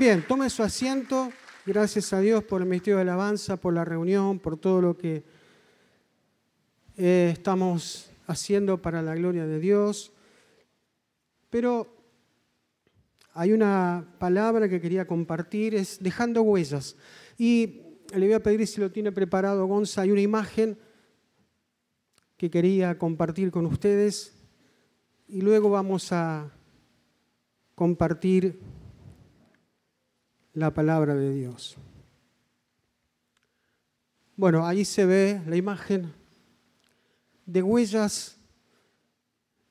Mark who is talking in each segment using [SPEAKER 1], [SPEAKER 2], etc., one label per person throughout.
[SPEAKER 1] Bien, tome su asiento. Gracias a Dios por el ministerio de alabanza, por la reunión, por todo lo que eh, estamos haciendo para la gloria de Dios. Pero hay una palabra que quería compartir, es dejando huellas. Y le voy a pedir si lo tiene preparado Gonza, hay una imagen que quería compartir con ustedes y luego vamos a compartir la palabra de Dios. Bueno, ahí se ve la imagen de huellas,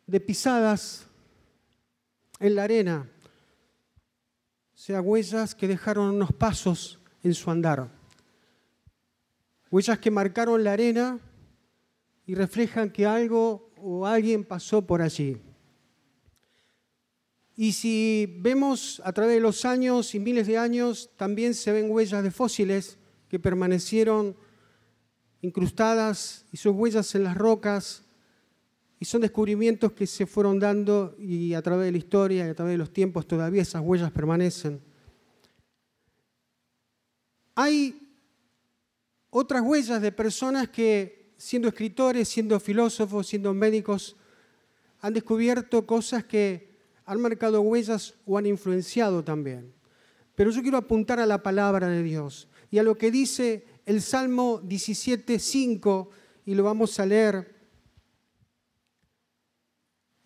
[SPEAKER 1] de pisadas en la arena, o sea, huellas que dejaron unos pasos en su andar, huellas que marcaron la arena y reflejan que algo o alguien pasó por allí. Y si vemos a través de los años y miles de años, también se ven huellas de fósiles que permanecieron incrustadas y sus huellas en las rocas. Y son descubrimientos que se fueron dando y a través de la historia y a través de los tiempos todavía esas huellas permanecen. Hay otras huellas de personas que, siendo escritores, siendo filósofos, siendo médicos, han descubierto cosas que han marcado huellas o han influenciado también. Pero yo quiero apuntar a la palabra de Dios y a lo que dice el Salmo 17.5 y lo vamos a leer.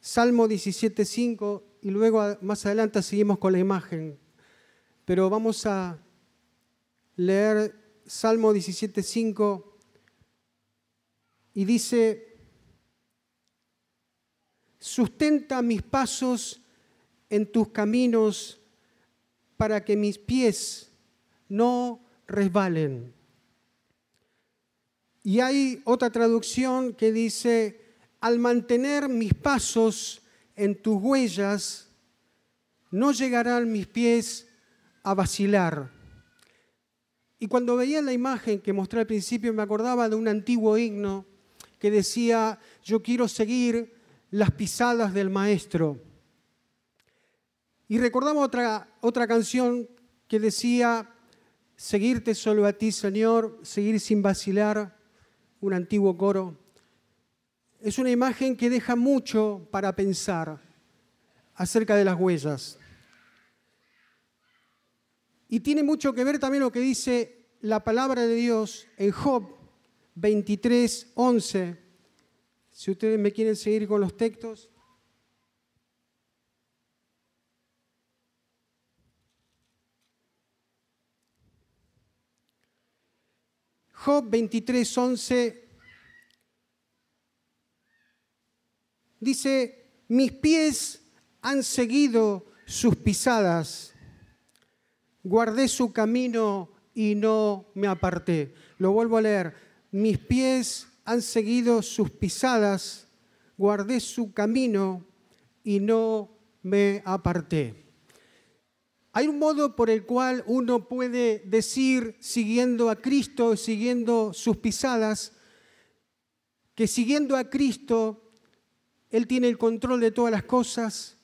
[SPEAKER 1] Salmo 17.5 y luego más adelante seguimos con la imagen. Pero vamos a leer Salmo 17.5 y dice, sustenta mis pasos en tus caminos para que mis pies no resbalen. Y hay otra traducción que dice, al mantener mis pasos en tus huellas, no llegarán mis pies a vacilar. Y cuando veía la imagen que mostré al principio, me acordaba de un antiguo himno que decía, yo quiero seguir las pisadas del maestro. Y recordamos otra, otra canción que decía, seguirte solo a ti, Señor, seguir sin vacilar, un antiguo coro. Es una imagen que deja mucho para pensar acerca de las huellas. Y tiene mucho que ver también lo que dice la palabra de Dios en Job 23, 11. Si ustedes me quieren seguir con los textos. Job 23, 11 dice, mis pies han seguido sus pisadas, guardé su camino y no me aparté. Lo vuelvo a leer, mis pies han seguido sus pisadas, guardé su camino y no me aparté. Hay un modo por el cual uno puede decir, siguiendo a Cristo, siguiendo sus pisadas, que siguiendo a Cristo, Él tiene el control de todas las cosas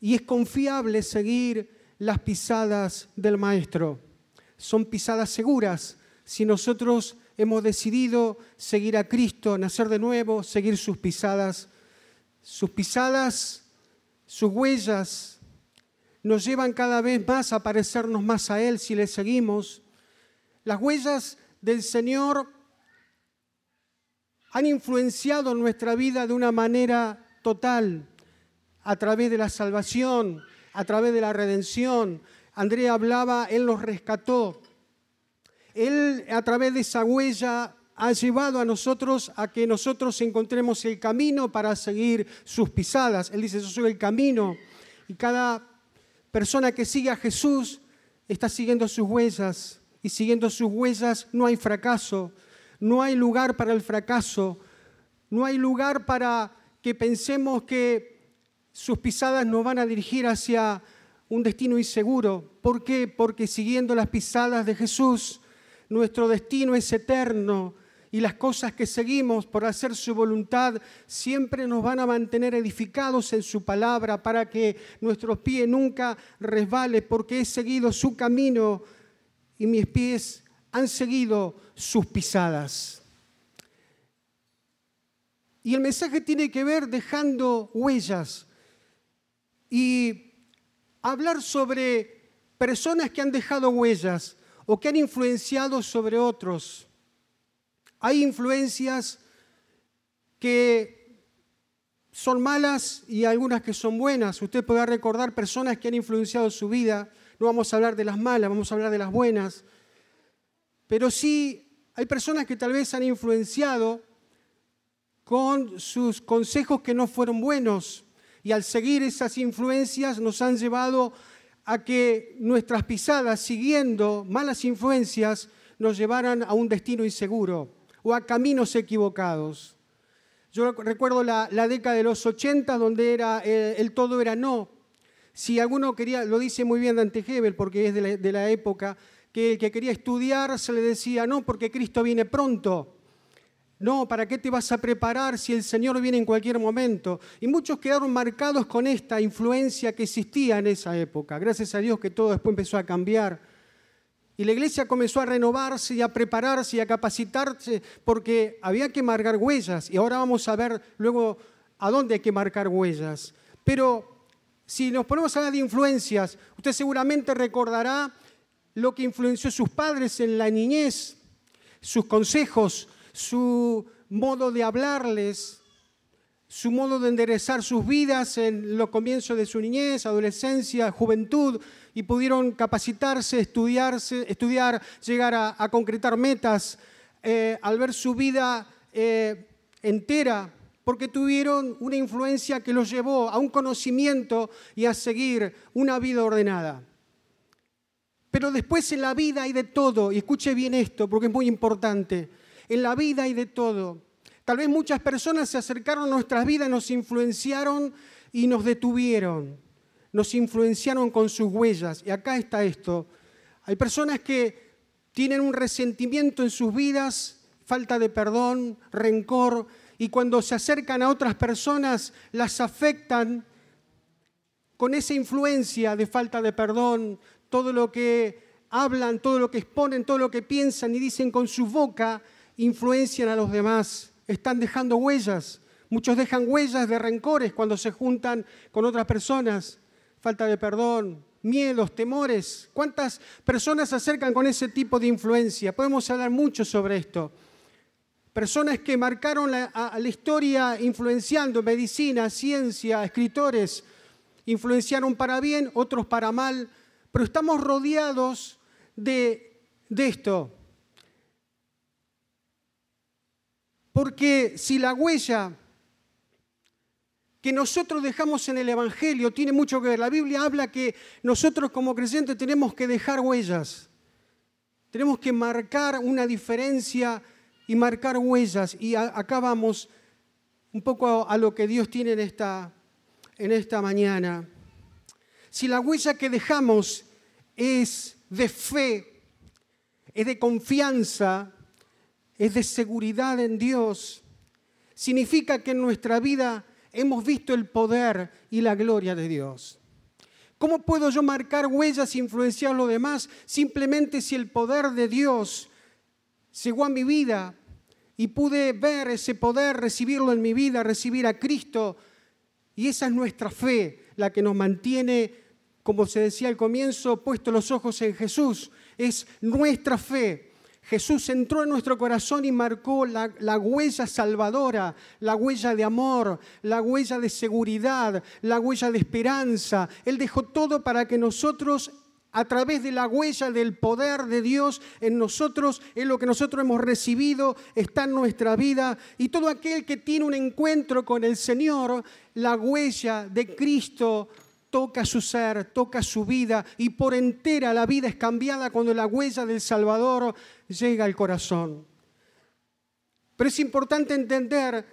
[SPEAKER 1] y es confiable seguir las pisadas del Maestro. Son pisadas seguras si nosotros hemos decidido seguir a Cristo, nacer de nuevo, seguir sus pisadas. Sus pisadas, sus huellas, nos llevan cada vez más a parecernos más a Él si le seguimos. Las huellas del Señor han influenciado nuestra vida de una manera total, a través de la salvación, a través de la redención. Andrea hablaba, Él los rescató. Él a través de esa huella ha llevado a nosotros a que nosotros encontremos el camino para seguir sus pisadas. Él dice, yo soy el camino. Y cada persona que sigue a Jesús está siguiendo sus huellas y siguiendo sus huellas no hay fracaso, no hay lugar para el fracaso, no hay lugar para que pensemos que sus pisadas nos van a dirigir hacia un destino inseguro. ¿Por qué? Porque siguiendo las pisadas de Jesús, nuestro destino es eterno y las cosas que seguimos por hacer su voluntad siempre nos van a mantener edificados en su palabra para que nuestros pies nunca resbale porque he seguido su camino y mis pies han seguido sus pisadas. Y el mensaje tiene que ver dejando huellas y hablar sobre personas que han dejado huellas o que han influenciado sobre otros. Hay influencias que son malas y algunas que son buenas. Usted podrá recordar personas que han influenciado su vida. No vamos a hablar de las malas, vamos a hablar de las buenas. Pero sí hay personas que tal vez han influenciado con sus consejos que no fueron buenos y al seguir esas influencias nos han llevado a que nuestras pisadas, siguiendo malas influencias, nos llevaran a un destino inseguro a caminos equivocados. Yo recuerdo la, década de los 80 donde era, eh, el, todo era no. Si alguno quería, lo dice muy bien Dante Hebel porque es de la, de la época, que el que quería estudiar se le decía no porque Cristo viene pronto. No, ¿para qué te vas a preparar si el Señor viene en cualquier momento? Y muchos quedaron marcados con esta influencia que existía en esa época. Gracias a Dios que todo después empezó a cambiar. Y la iglesia comenzó a renovarse y a prepararse y a capacitarse porque había que marcar huellas. Y ahora vamos a ver luego a dónde hay que marcar huellas. Pero si nos ponemos a hablar de influencias, usted seguramente recordará lo que influenció sus padres en la niñez, sus consejos, su modo de hablarles, su modo de enderezar sus vidas en los comienzos de su niñez, adolescencia, juventud, y pudieron capacitarse, estudiarse, estudiar, llegar a, concretar metas, eh, al ver su vida eh, entera, porque tuvieron una influencia que los llevó a un conocimiento y a seguir una vida ordenada. Pero después en la vida hay de todo, y escuche bien esto porque es muy importante. En la vida hay de todo. Tal vez muchas personas se acercaron a nuestras vidas, nos influenciaron y nos detuvieron. Nos influenciaron con sus huellas. Y acá está esto. Hay personas que tienen un resentimiento en sus vidas, falta de perdón, rencor, y cuando se acercan a otras personas las afectan con esa influencia de falta de perdón, todo lo que hablan, todo lo que exponen, todo lo que piensan y dicen con su boca, influencian a los demás, están dejando huellas. Muchos dejan huellas de rencores cuando se juntan con otras personas, falta de perdón, miedos, temores. ¿Cuántas personas se acercan con ese tipo de influencia? Podemos hablar mucho sobre esto. Personas que marcaron la, historia influenciando medicina, ciencia, escritores, influenciaron para bien, otros para mal, pero estamos rodeados de, de esto. Porque si la huella que nosotros dejamos en el Evangelio tiene mucho que ver, la Biblia habla que nosotros como creyentes tenemos que dejar huellas, tenemos que marcar una diferencia y marcar huellas. Y acá vamos un poco a, lo que Dios tiene en esta, en esta mañana. Si la huella que dejamos es de fe, es de confianza, es de seguridad en Dios. Significa que en nuestra vida hemos visto el poder y la gloria de Dios. ¿Cómo puedo yo marcar huellas e influenciar a los demás? Simplemente si el poder de Dios llegó a mi vida y pude ver ese poder, recibirlo en mi vida, recibir a Cristo. Y esa es nuestra fe, la que nos mantiene, como se decía al comienzo, puesto los ojos en Jesús. Es nuestra fe Jesús entró en nuestro corazón y marcó la, huella salvadora, la huella de amor, la huella de seguridad, la huella de esperanza. Él dejó todo para que nosotros a través de la huella del poder de Dios en nosotros, en lo que nosotros hemos recibido, está en nuestra vida. Y todo aquel que tiene un encuentro con el Señor, la huella de Cristo toca su ser, toca su vida y por entera la vida es cambiada cuando la huella del Salvador llega al corazón. Pero es importante entender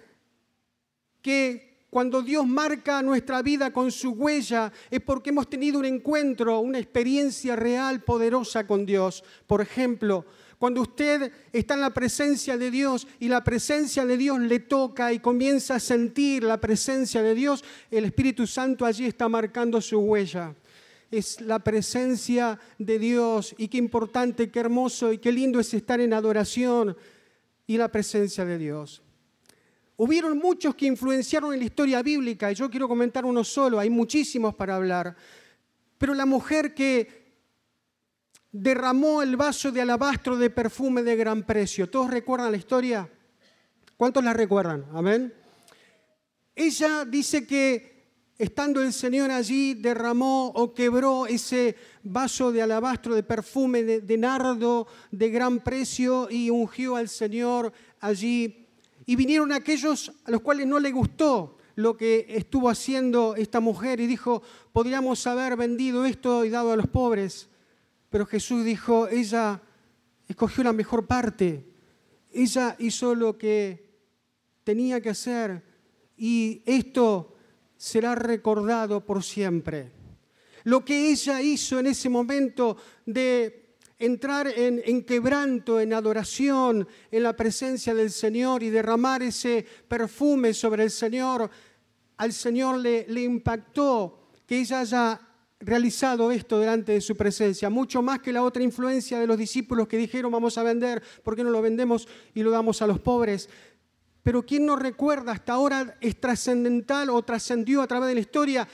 [SPEAKER 1] que cuando Dios marca nuestra vida con su huella es porque hemos tenido un encuentro, una experiencia real, poderosa con Dios. Por ejemplo, Cuando usted está en la presencia de Dios y la presencia de Dios le toca y comienza a sentir la presencia de Dios, el Espíritu Santo allí está marcando su huella. Es la presencia de Dios y qué importante, qué hermoso y qué lindo es estar en adoración y la presencia de Dios. Hubieron muchos que influenciaron en la historia bíblica y yo quiero comentar uno solo, hay muchísimos para hablar. Pero la mujer que derramó el vaso de alabastro de perfume de gran precio. ¿Todos recuerdan la historia? ¿Cuántos la recuerdan? Amén. Ella dice que estando el Señor allí derramó o quebró ese vaso de alabastro de perfume de, nardo de gran precio y ungió al Señor allí. Y vinieron aquellos a los cuales no le gustó lo que estuvo haciendo esta mujer y dijo, podríamos haber vendido esto y dado a los pobres. Pero Jesús dijo, ella escogió la mejor parte, ella hizo lo que tenía que hacer y esto será recordado por siempre. Lo que ella hizo en ese momento de entrar en, quebranto, en adoración, en la presencia del Señor y derramar ese perfume sobre el Señor, al Señor le, le impactó que ella haya realizado esto delante de su presencia, mucho más que la otra influencia de los discípulos que dijeron vamos a vender, ¿por qué no lo vendemos y lo damos a los pobres? Pero ¿quién no recuerda hasta ahora es trascendental o trascendió a través de la historia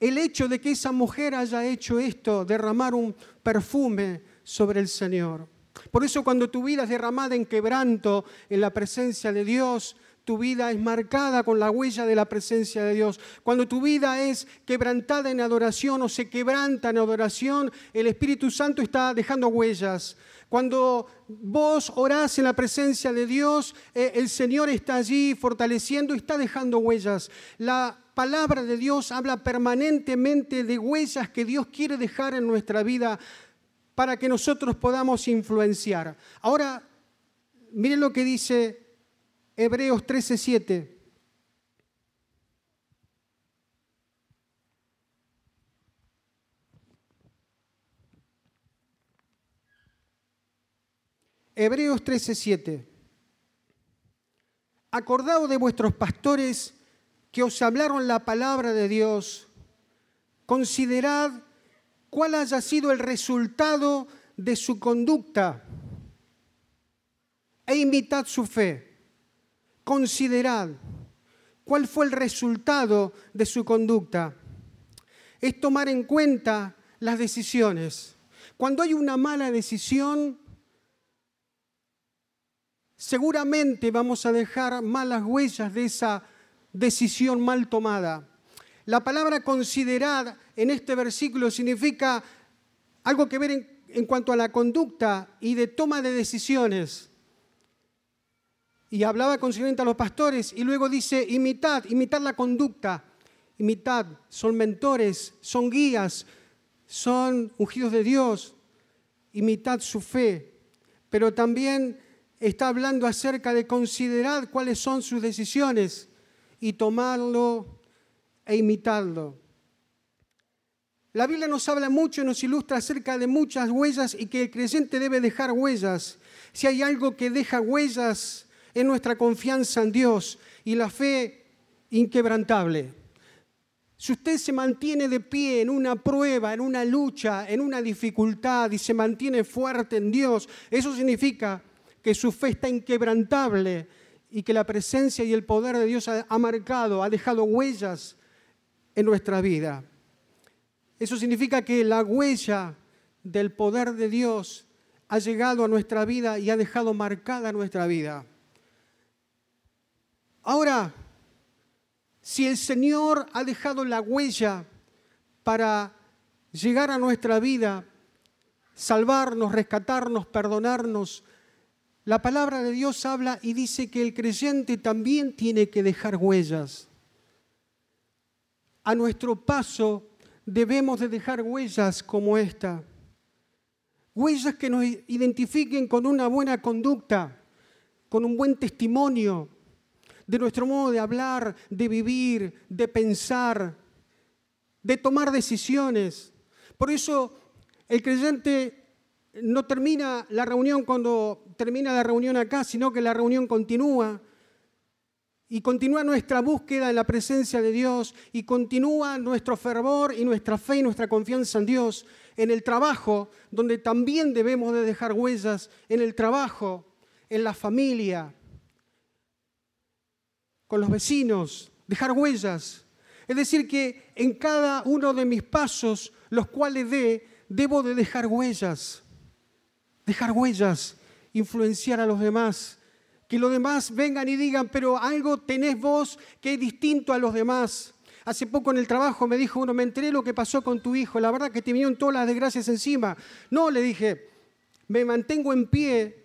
[SPEAKER 1] el hecho de que esa mujer haya hecho esto, derramar un perfume sobre el Señor? Por eso cuando tu vida es derramada en quebranto en la presencia de Dios, tu vida es marcada con la huella de la presencia de Dios. Cuando tu vida es quebrantada en adoración o se quebranta en adoración, el Espíritu Santo está dejando huellas. Cuando vos orás en la presencia de Dios, eh, el Señor está allí fortaleciendo y está dejando huellas. La palabra de Dios habla permanentemente de huellas que Dios quiere dejar en nuestra vida para que nosotros podamos influenciar. Ahora, miren lo que dice Hebreos 13:7. Hebreos 13:7. Acordaos de vuestros pastores que os hablaron la palabra de Dios. Considerad cuál haya sido el resultado de su conducta e imitad su fe considerad cuál fue el resultado de su conducta. Es tomar en cuenta las decisiones. Cuando hay una mala decisión, seguramente vamos a dejar malas huellas de esa decisión mal tomada. La palabra considerar en este versículo significa algo que ver en, en cuanto a la conducta y de toma de decisiones y hablaba consiguiente a los pastores y luego dice, imitad, imitad la conducta, imitad, son mentores, son guías, son ungidos de Dios, imitad su fe, pero también está hablando acerca de considerar cuáles son sus decisiones y tomarlo e imitarlo. La Biblia nos habla mucho, nos ilustra acerca de muchas huellas y que el creyente debe dejar huellas. Si hay algo que deja huellas, es nuestra confianza en Dios y la fe inquebrantable. Si usted se mantiene de pie en una prueba, en una lucha, en una dificultad y se mantiene fuerte en Dios, eso significa que su fe está inquebrantable y que la presencia y el poder de Dios ha, marcado, ha dejado huellas en nuestra vida. Eso significa que la huella del poder de Dios ha llegado a nuestra vida y ha dejado marcada nuestra vida. Ahora, si el Señor ha dejado la huella para llegar a nuestra vida, salvarnos, rescatarnos, perdonarnos, la palabra de Dios habla y dice que el creyente también tiene que dejar huellas. A nuestro paso debemos de dejar huellas como esta. Huellas que nos identifiquen con una buena conducta, con un buen testimonio, de nuestro modo de hablar, de vivir, de pensar, de tomar decisiones. Por eso el creyente no termina la reunión cuando termina la reunión acá, sino que la reunión continúa. Y continúa nuestra búsqueda en la presencia de Dios y continúa nuestro fervor y nuestra fe y nuestra confianza en Dios. En el trabajo, donde también debemos de dejar huellas, en el trabajo, en la familia, con los vecinos, dejar huellas. Es decir, que en cada uno de mis pasos, los cuales dé, debo de dejar huellas dejar huellas, influenciar a los demás. Que los demás vengan y digan, pero algo tenés vos que es distinto a los demás. Hace poco en el trabajo me dijo uno, me enteré lo que pasó con tu hijo, la verdad que te vinieron todas las desgracias encima. No, le dije, me mantengo en pie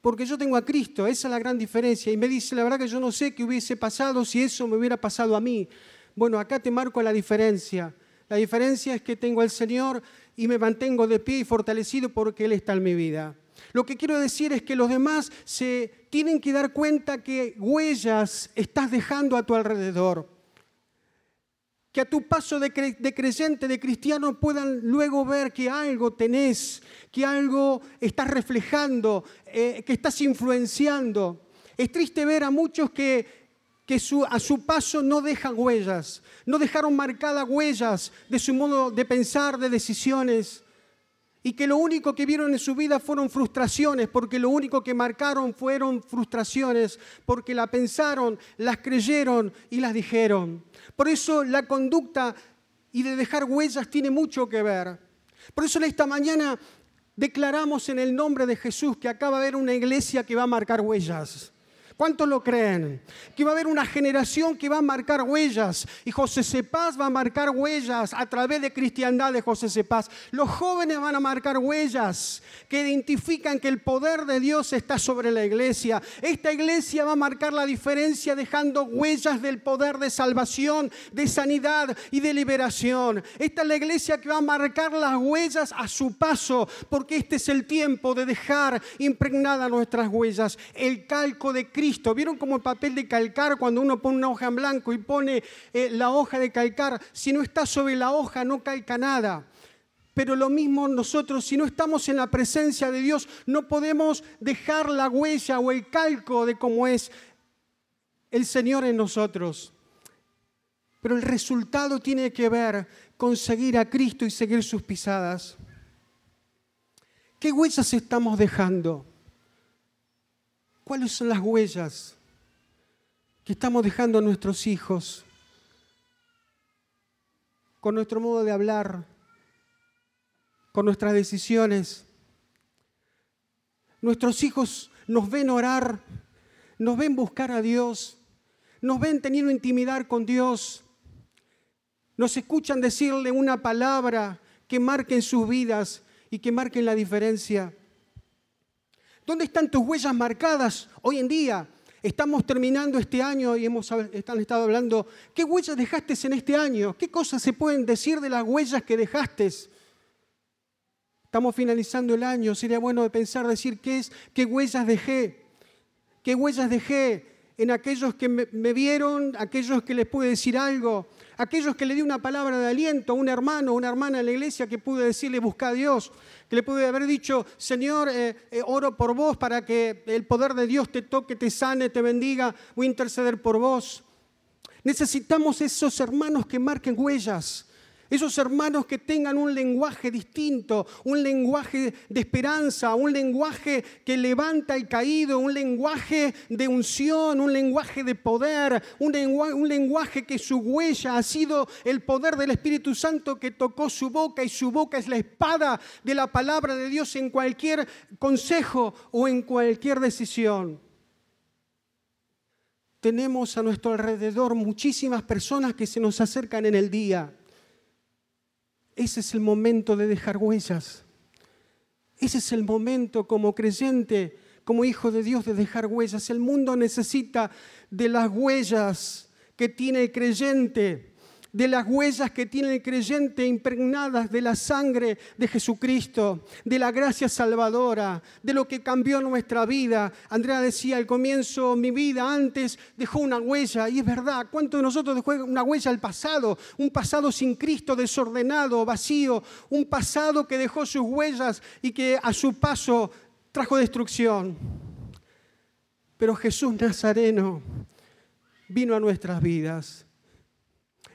[SPEAKER 1] porque yo tengo a Cristo, esa es la gran diferencia. Y me dice, la verdad que yo no sé qué hubiese pasado si eso me hubiera pasado a mí. Bueno, acá te marco la diferencia. La diferencia es que tengo al Señor y me mantengo de pie y fortalecido porque Él está en mi vida. Lo que quiero decir es que los demás se tienen que dar cuenta que huellas estás dejando a tu alrededor. Que a tu paso de, creyente, de cristiano, puedan luego ver que algo tenés, que algo estás reflejando, eh, que estás influenciando. Es triste ver a muchos que que a su paso no dejan huellas, no dejaron marcadas huellas de su modo de pensar, de decisiones, y que lo único que vieron en su vida fueron frustraciones, porque lo único que marcaron fueron frustraciones, porque la pensaron, las creyeron y las dijeron. Por eso la conducta y de dejar huellas tiene mucho que ver. Por eso esta mañana declaramos en el nombre de Jesús que acaba de haber una iglesia que va a marcar huellas. ¿Cuántos lo creen? Que va a haber una generación que va a marcar huellas y José Cepaz va a marcar huellas a través de cristiandad de José Cepaz. Los jóvenes van a marcar huellas que identifican que el poder de Dios está sobre la iglesia. Esta iglesia va a marcar la diferencia dejando huellas del poder de salvación, de sanidad y de liberación. Esta es la iglesia que va a marcar las huellas a su paso porque este es el tiempo de dejar impregnadas nuestras huellas. El calco de Cristo ¿Vieron como el papel de calcar cuando uno pone una hoja en blanco y pone eh, la hoja de calcar? Si no está sobre la hoja no calca nada. Pero lo mismo nosotros, si no estamos en la presencia de Dios, no podemos dejar la huella o el calco de cómo es el Señor en nosotros. Pero el resultado tiene que ver con seguir a Cristo y seguir sus pisadas. ¿Qué huellas estamos dejando? ¿Cuáles son las huellas que estamos dejando a nuestros hijos con nuestro modo de hablar, con nuestras decisiones? Nuestros hijos nos ven orar, nos ven buscar a Dios, nos ven teniendo intimidad con Dios, nos escuchan decirle una palabra que marque sus vidas y que marquen la diferencia. ¿Dónde están tus huellas marcadas hoy en día? Estamos terminando este año y hemos están estado hablando, ¿qué huellas dejaste en este año? ¿Qué cosas se pueden decir de las huellas que dejaste? Estamos finalizando el año, sería bueno pensar, decir, ¿qué es? ¿Qué huellas dejé? ¿Qué huellas dejé en aquellos que me, me vieron, aquellos que les pude decir algo, aquellos que le di una palabra de aliento a un hermano una hermana en la iglesia que pude decirle, busca a Dios, que le pude haber dicho, Señor, eh, eh, oro por vos para que el poder de Dios te toque, te sane, te bendiga, voy a interceder por vos. Necesitamos esos hermanos que marquen huellas, esos hermanos que tengan un lenguaje distinto, un lenguaje de esperanza, un lenguaje que levanta el caído, un lenguaje de unción, un lenguaje de poder, un lenguaje, un lenguaje que su huella ha sido el poder del Espíritu Santo que tocó su boca y su boca es la espada de la palabra de Dios en cualquier consejo o en cualquier decisión. Tenemos a nuestro alrededor muchísimas personas que se nos acercan en el día ese es el momento de dejar huellas. Ese es el momento como creyente, como hijo de Dios, de dejar huellas. El mundo necesita de las huellas que tiene el creyente. De las huellas que tiene el creyente impregnadas de la sangre de Jesucristo, de la gracia salvadora, de lo que cambió nuestra vida. Andrea decía al comienzo, mi vida antes dejó una huella, y es verdad, ¿cuánto de nosotros dejó una huella al pasado? Un pasado sin Cristo, desordenado, vacío, un pasado que dejó sus huellas y que a su paso trajo destrucción. Pero Jesús Nazareno vino a nuestras vidas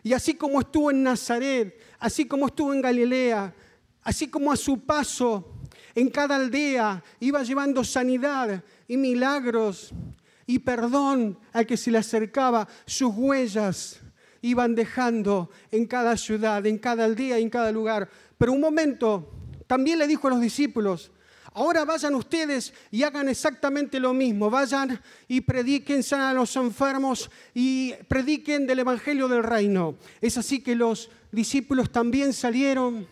[SPEAKER 1] y así como estuvo en Nazaret, así como estuvo en Galilea, así como a su paso en cada aldea iba llevando sanidad y milagros y perdón al que se le acercaba, sus huellas iban dejando en cada ciudad, en cada aldea en cada lugar. Pero un momento, también le dijo a los discípulos, Ahora vayan ustedes y hagan exactamente lo mismo. Vayan y prediquen, a los enfermos y prediquen del Evangelio del Reino. Es así que los discípulos también salieron.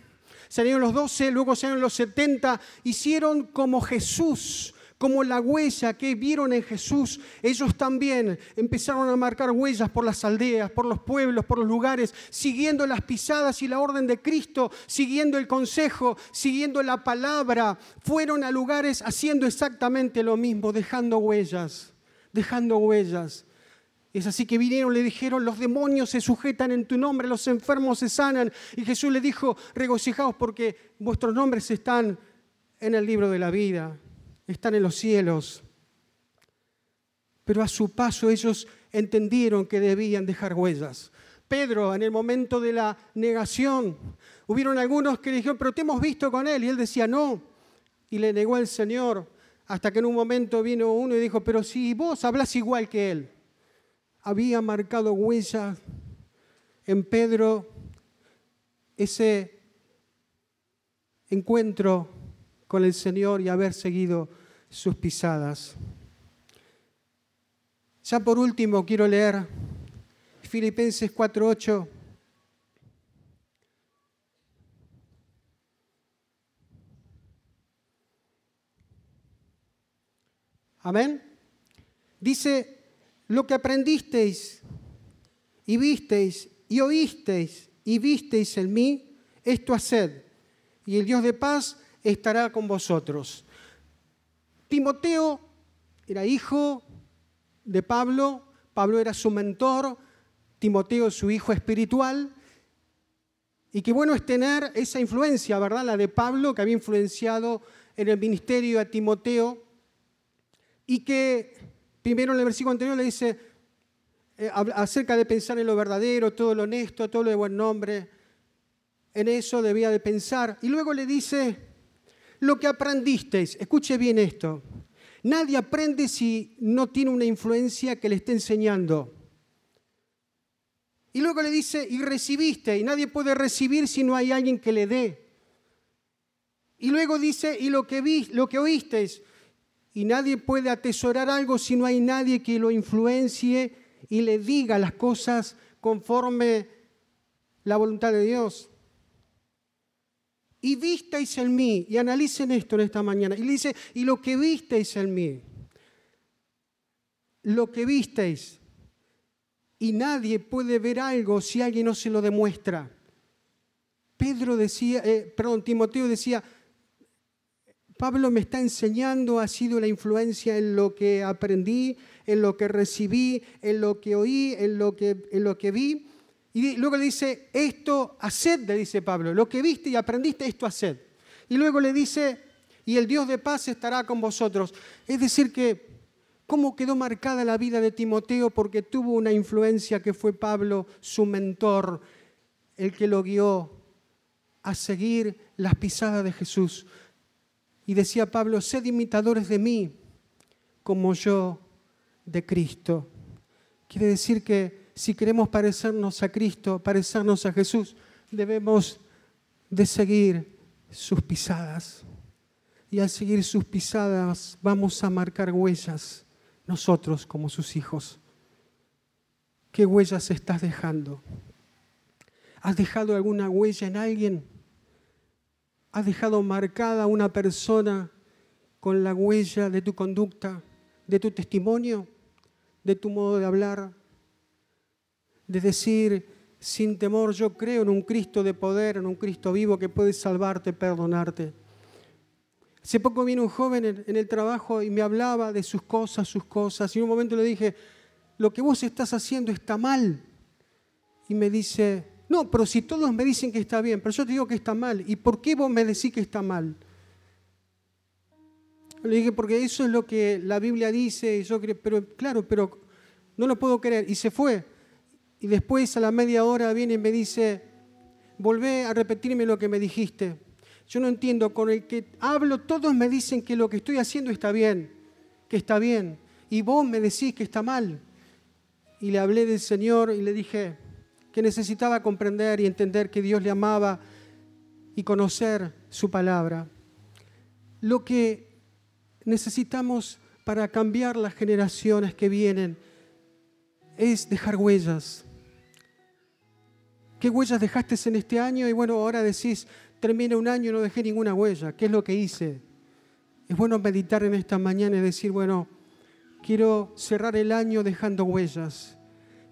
[SPEAKER 1] Salieron los doce, luego salieron los setenta, hicieron como Jesús como la huella que vieron en Jesús, ellos también empezaron a marcar huellas por las aldeas, por los pueblos, por los lugares, siguiendo las pisadas y la orden de Cristo, siguiendo el consejo, siguiendo la palabra. Fueron a lugares haciendo exactamente lo mismo, dejando huellas, dejando huellas. Es así que vinieron, le dijeron, los demonios se sujetan en tu nombre, los enfermos se sanan. Y Jesús le dijo, regocijaos porque vuestros nombres están en el libro de la vida están en los cielos. Pero a su paso ellos entendieron que debían dejar huellas. Pedro, en el momento de la negación, hubieron algunos que dijeron, pero te hemos visto con él. Y él decía, no. Y le negó al Señor, hasta que en un momento vino uno y dijo, pero si vos hablas igual que él. Había marcado huellas en Pedro ese encuentro con el Señor y haber seguido sus pisadas. Ya por último quiero leer Filipenses 4:8. Amén. Dice, lo que aprendisteis y visteis y oísteis y visteis en mí, esto haced, y el Dios de paz estará con vosotros. Timoteo era hijo de Pablo, Pablo era su mentor, Timoteo su hijo espiritual. Y qué bueno es tener esa influencia, ¿verdad? La de Pablo, que había influenciado en el ministerio a Timoteo. Y que primero en el versículo anterior le dice eh, acerca de pensar en lo verdadero, todo lo honesto, todo lo de buen nombre. En eso debía de pensar. Y luego le dice, lo que aprendisteis. Escuche bien esto. Nadie aprende si no tiene una influencia que le esté enseñando. Y luego le dice, y recibiste, y nadie puede recibir si no hay alguien que le dé. Y luego dice, y lo que, vi, lo que oísteis, y nadie puede atesorar algo si no hay nadie que lo influencie y le diga las cosas conforme la voluntad de Dios y visteis en mí, y analicen esto en esta mañana, y le dice, y lo que visteis en mí, lo que visteis, y nadie puede ver algo si alguien no se lo demuestra. Pedro decía, eh, perdón, Timoteo decía, Pablo me está enseñando, ha sido la influencia en lo que aprendí, en lo que recibí, en lo que oí, en lo que, en lo que vi. Y luego le dice, esto haced, le dice Pablo, lo que viste y aprendiste, esto haced. Y luego le dice, y el Dios de paz estará con vosotros. Es decir, que cómo quedó marcada la vida de Timoteo porque tuvo una influencia que fue Pablo, su mentor, el que lo guió a seguir las pisadas de Jesús. Y decía Pablo, sed imitadores de mí como yo de Cristo. Quiere decir que si queremos parecernos a Cristo, parecernos a Jesús, debemos de seguir sus pisadas. Y al seguir sus pisadas vamos a marcar huellas nosotros como sus hijos. ¿Qué huellas estás dejando? ¿Has dejado alguna huella en alguien? ¿Has dejado marcada una persona con la huella de tu conducta, de tu testimonio, de tu modo de hablar, de decir, sin temor. Yo creo en un Cristo de poder, en un Cristo vivo que puede salvarte, perdonarte. Hace poco vino un joven en, el trabajo y me hablaba de sus cosas, sus cosas. Y en un momento le dije, lo que vos estás haciendo está mal. Y me dice, no, pero si todos me dicen que está bien, pero yo te digo que está mal. ¿Y por qué vos me decís que está mal? Le dije, porque eso es lo que la Biblia dice, y yo creo, pero claro, pero no lo puedo creer. Y se fue. Y después a la media hora viene y me dice, volvé a repetirme lo que me dijiste. Yo no entiendo, con el que hablo todos me dicen que lo que estoy haciendo está bien, que está bien. Y vos me decís que está mal. Y le hablé del Señor y le dije que necesitaba comprender y entender que Dios le amaba y conocer su palabra. Lo que necesitamos para cambiar las generaciones que vienen es dejar huellas. ¿Qué huellas dejaste en este año? Y bueno, ahora decís, termina un año y no dejé ninguna huella. ¿Qué es lo que hice? Es bueno meditar en esta mañana y decir, bueno, quiero cerrar el año dejando huellas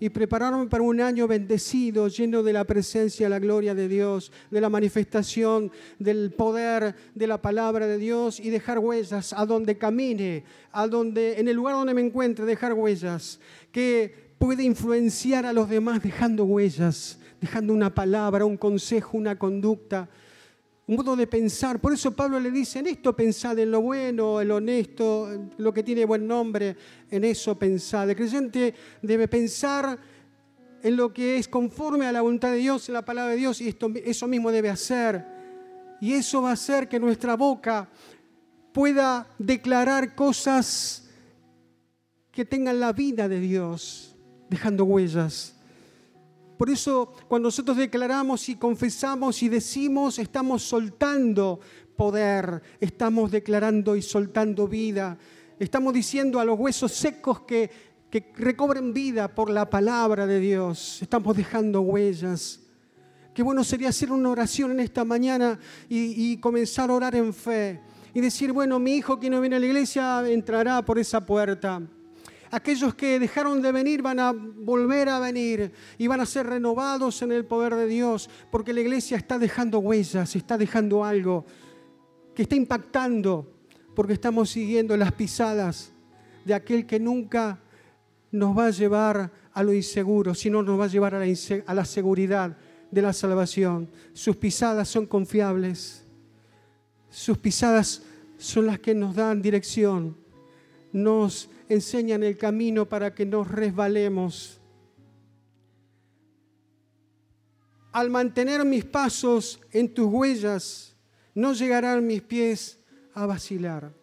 [SPEAKER 1] y prepararme para un año bendecido, lleno de la presencia, la gloria de Dios, de la manifestación del poder de la palabra de Dios y dejar huellas a donde camine, a donde en el lugar donde me encuentre, dejar huellas que puede influenciar a los demás dejando huellas, dejando una palabra, un consejo, una conducta un modo de pensar. Por eso Pablo le dice, en esto pensad, en lo bueno, en lo honesto, lo que tiene buen nombre, en eso pensad. El creyente debe pensar en lo que es conforme a la voluntad de Dios, en la palabra de Dios, y esto, eso mismo debe hacer. Y eso va a hacer que nuestra boca pueda declarar cosas que tengan la vida de Dios, dejando huellas. Por eso cuando nosotros declaramos y confesamos y decimos, estamos soltando poder, estamos declarando y soltando vida. Estamos diciendo a los huesos secos que, que recobren vida por la palabra de Dios. Estamos dejando huellas. Qué bueno sería hacer una oración en esta mañana y, y, comenzar a orar en fe. Y decir, bueno, mi hijo que no viene a la iglesia entrará por esa puerta. Aquellos que dejaron de venir van a volver a venir y van a ser renovados en el poder de Dios, porque la iglesia está dejando huellas, está dejando algo que está impactando, porque estamos siguiendo las pisadas de aquel que nunca nos va a llevar a lo inseguro, sino nos va a llevar a la, seguridad de la salvación. Sus pisadas son confiables, sus pisadas son las que nos dan dirección, nos enseñan el camino para que nos resbalemos. Al mantener mis pasos en tus huellas, no llegarán mis pies a vacilar.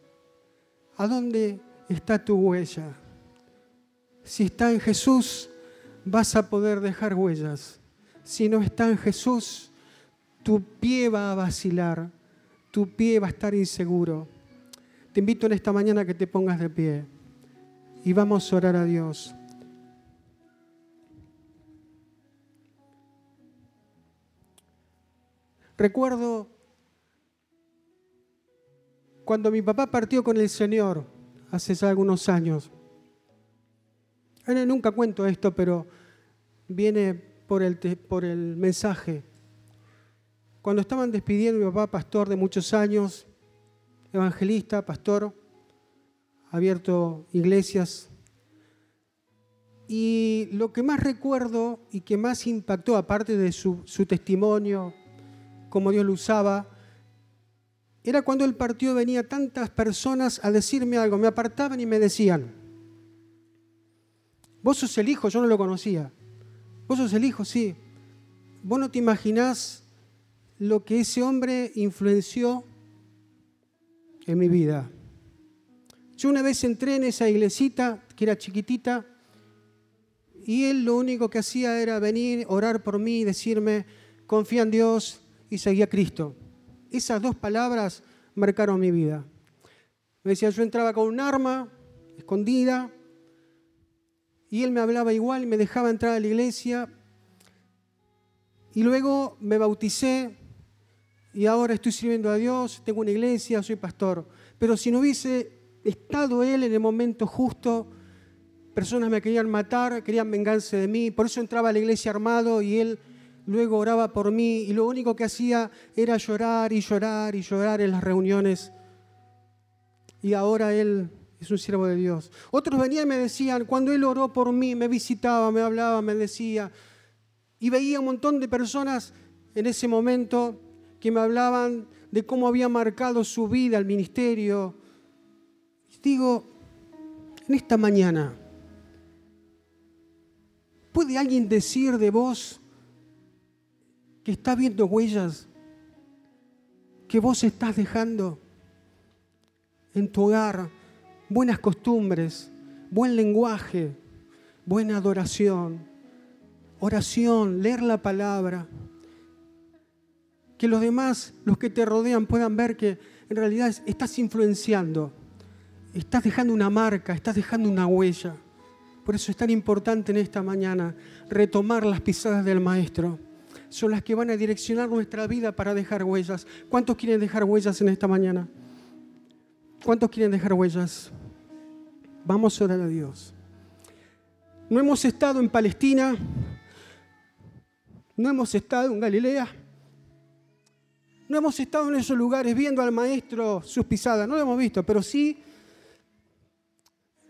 [SPEAKER 1] ¿A dónde está tu huella? Si está en Jesús, vas a poder dejar huellas. Si no está en Jesús, tu pie va a vacilar, tu pie va a estar inseguro. Te invito en esta mañana a que te pongas de pie y vamos a orar a Dios. Recuerdo cuando mi papá partió con el Señor hace ya algunos años. nunca cuento esto, pero viene por el, por el mensaje. Cuando estaban despidiendo mi papá, pastor de muchos años, evangelista, pastor, abierto iglesias. Y lo que más recuerdo y que más impactó, aparte de su, testimonio, como Dios lo usaba, era cuando él partió venía tantas personas a decirme algo, me apartaban y me decían, vos sos el hijo, yo no lo conocía, vos sos el hijo, sí, vos no te imaginás lo que ese hombre influenció en mi vida. Yo una vez entré en esa iglesita, que era chiquitita, y él lo único que hacía era venir, orar por mí, decirme, confía en Dios y seguía a Cristo. Esas dos palabras marcaron mi vida. Me decía, yo entraba con un arma escondida, y él me hablaba igual y me dejaba entrar a la iglesia. Y luego me bauticé y ahora estoy sirviendo a Dios, tengo una iglesia, soy pastor. Pero si no hubiese estado Él en el momento justo, personas me querían matar, querían vengarse de mí, por eso entraba a la iglesia armado y él luego oraba por mí y lo único que hacía era llorar y llorar y llorar en las reuniones. Y ahora él es un siervo de Dios. Otros venían y me decían, cuando él oró por mí, me visitaba, me hablaba, me decía, y veía un montón de personas en ese momento que me hablaban de cómo había marcado su vida el ministerio. Digo, en esta mañana, ¿puede alguien decir de vos que está viendo huellas que vos estás dejando en tu hogar? Buenas costumbres, buen lenguaje, buena adoración, oración, leer la palabra que los demás, los que te rodean, puedan ver que en realidad estás influenciando, estás dejando una marca, estás dejando una huella. Por eso es tan importante en esta mañana retomar las pisadas del Maestro. Son las que van a direccionar nuestra vida para dejar huellas. ¿Cuántos quieren dejar huellas en esta mañana? ¿Cuántos quieren dejar huellas? Vamos a orar a Dios. No hemos estado en Palestina, no hemos estado en Galilea, no hemos estado en esos lugares viendo al maestro sus pisadas, no lo hemos visto, pero sí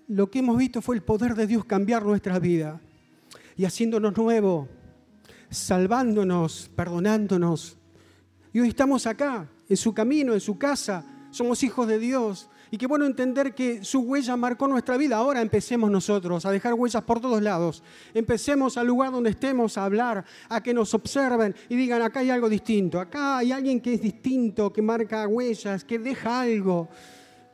[SPEAKER 1] lo que hemos visto fue el poder de Dios cambiar nuestra vida y haciéndonos nuevo, salvándonos, perdonándonos. Y hoy estamos acá, en su camino, en su casa, somos hijos de Dios y qué bueno entender que su huella marcó nuestra vida. Ahora empecemos nosotros a dejar huellas por todos lados. Empecemos al lugar donde estemos a hablar, a que nos observen y digan, acá hay algo distinto. Acá hay alguien que es distinto, que marca huellas, que deja algo.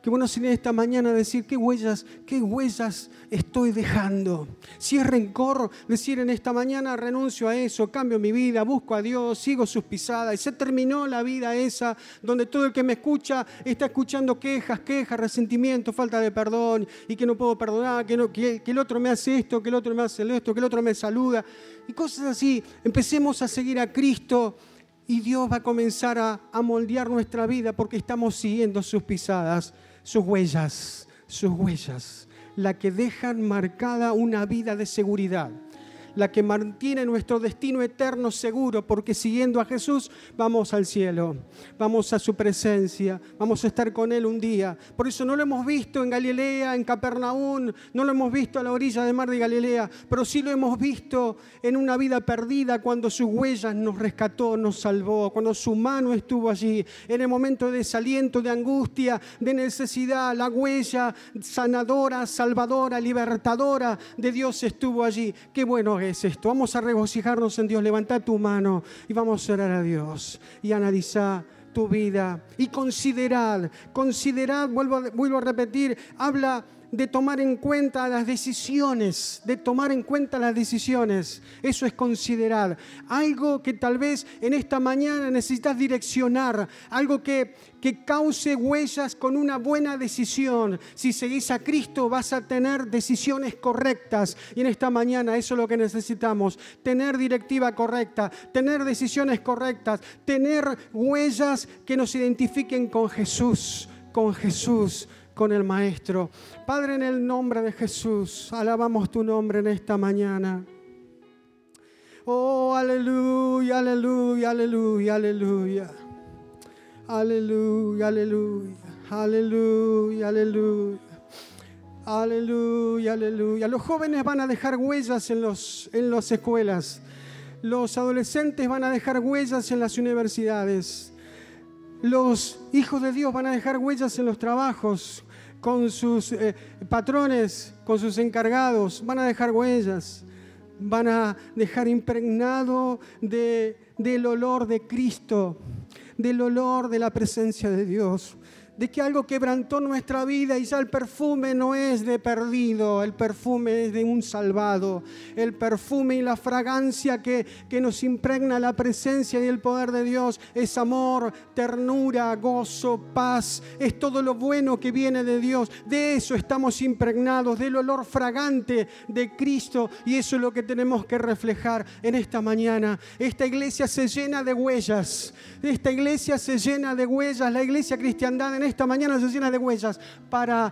[SPEAKER 1] Qué bueno sería esta mañana decir qué huellas, qué huellas estoy dejando. Si es rencor, decir en esta mañana renuncio a eso, cambio mi vida, busco a Dios, sigo sus pisadas. Y se terminó la vida esa donde todo el que me escucha está escuchando quejas, quejas, resentimiento, falta de perdón y que no puedo perdonar, que, el otro me hace esto, que el otro me hace esto, que el otro me saluda y cosas así. Empecemos a seguir a Cristo y Dios va a comenzar a moldear nuestra vida porque estamos siguiendo sus pisadas sus huellas, sus huellas, la que dejan marcada una vida de seguridad la que mantiene nuestro destino eterno seguro, porque siguiendo a Jesús vamos al cielo, vamos a su presencia, vamos a estar con Él un día. Por eso no lo hemos visto en Galilea, en Capernaum, no lo hemos visto a la orilla del mar de Galilea, pero sí lo hemos visto en una vida perdida cuando sus huellas nos rescató, nos salvó, cuando su mano estuvo allí, en el momento de desaliento, de angustia, de necesidad, la huella sanadora, salvadora, libertadora de Dios estuvo allí. Qué bueno es esto. Vamos a regocijarnos en Dios. Levanta tu mano y vamos a orar a Dios y analizar tu vida y considerad, considerad, vuelvo, vuelvo a repetir, habla de tomar en cuenta las decisiones, de tomar en cuenta las decisiones. Eso es considerar. Algo que tal vez en esta mañana necesitas direccionar, algo que, que cause huellas con una buena decisión. Si seguís a Cristo vas a tener decisiones correctas. Y en esta mañana eso es lo que necesitamos. Tener directiva correcta, tener decisiones correctas, tener huellas que nos identifiquen con Jesús, con Jesús con el Maestro. Padre, en el nombre de Jesús, alabamos tu nombre en esta mañana. Oh, aleluya, aleluya, aleluya, aleluya. Aleluya, aleluya, aleluya, aleluya. Aleluya, aleluya. Los jóvenes van a dejar huellas en, los, en las escuelas. Los adolescentes van a dejar huellas en las universidades. Los hijos de Dios van a dejar huellas en los trabajos, con sus eh, patrones, con sus encargados, van a dejar huellas, van a dejar impregnado del olor de Cristo, del olor de la presencia de Dios de que algo quebrantó nuestra vida y ya el perfume no es de perdido, el perfume es de un salvado, el perfume y la fragancia que, que nos impregna la presencia y el poder de Dios es amor, ternura, gozo, paz, es todo lo bueno que viene de Dios, de eso estamos impregnados, del olor fragante de Cristo. Y eso es lo que tenemos que reflejar en esta mañana. Esta iglesia se llena de huellas, esta iglesia se llena de huellas, la iglesia cristiandad en esta mañana se llena de huellas para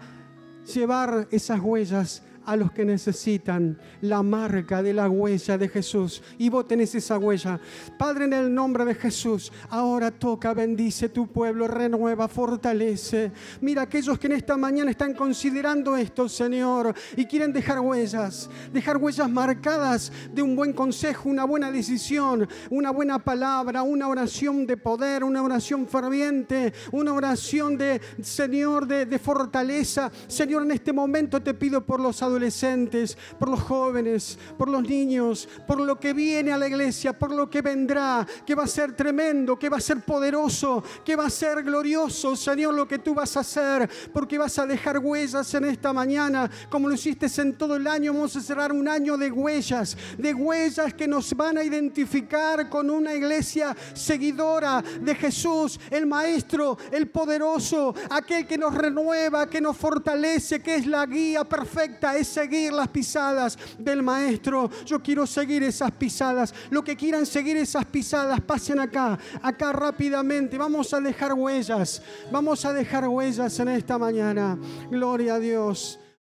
[SPEAKER 1] llevar esas huellas a los que necesitan la marca de la huella de Jesús. Y vos tenés esa huella. Padre, en el nombre de Jesús, ahora toca, bendice tu pueblo, renueva, fortalece. Mira aquellos que en esta mañana están considerando esto, Señor, y quieren dejar huellas, dejar huellas marcadas de un buen consejo, una buena decisión, una buena palabra, una oración de poder, una oración ferviente, una oración de, Señor, de, de fortaleza. Señor, en este momento te pido por los adolescentes, por los jóvenes, por los niños, por lo que viene a la iglesia, por lo que vendrá, que va a ser tremendo, que va a ser poderoso, que va a ser glorioso, Señor, lo que tú vas a hacer, porque vas a dejar huellas en esta mañana, como lo hiciste en todo el año. Vamos a cerrar un año de huellas, de huellas que nos van a identificar con una iglesia seguidora de Jesús, el Maestro, el poderoso, aquel que nos renueva, que nos fortalece, que es la guía perfecta, seguir las pisadas del Maestro. Yo quiero seguir esas pisadas. Lo que quieran seguir esas pisadas, pasen acá, acá rápidamente. Vamos a dejar huellas, vamos a dejar huellas en esta mañana. Gloria a Dios.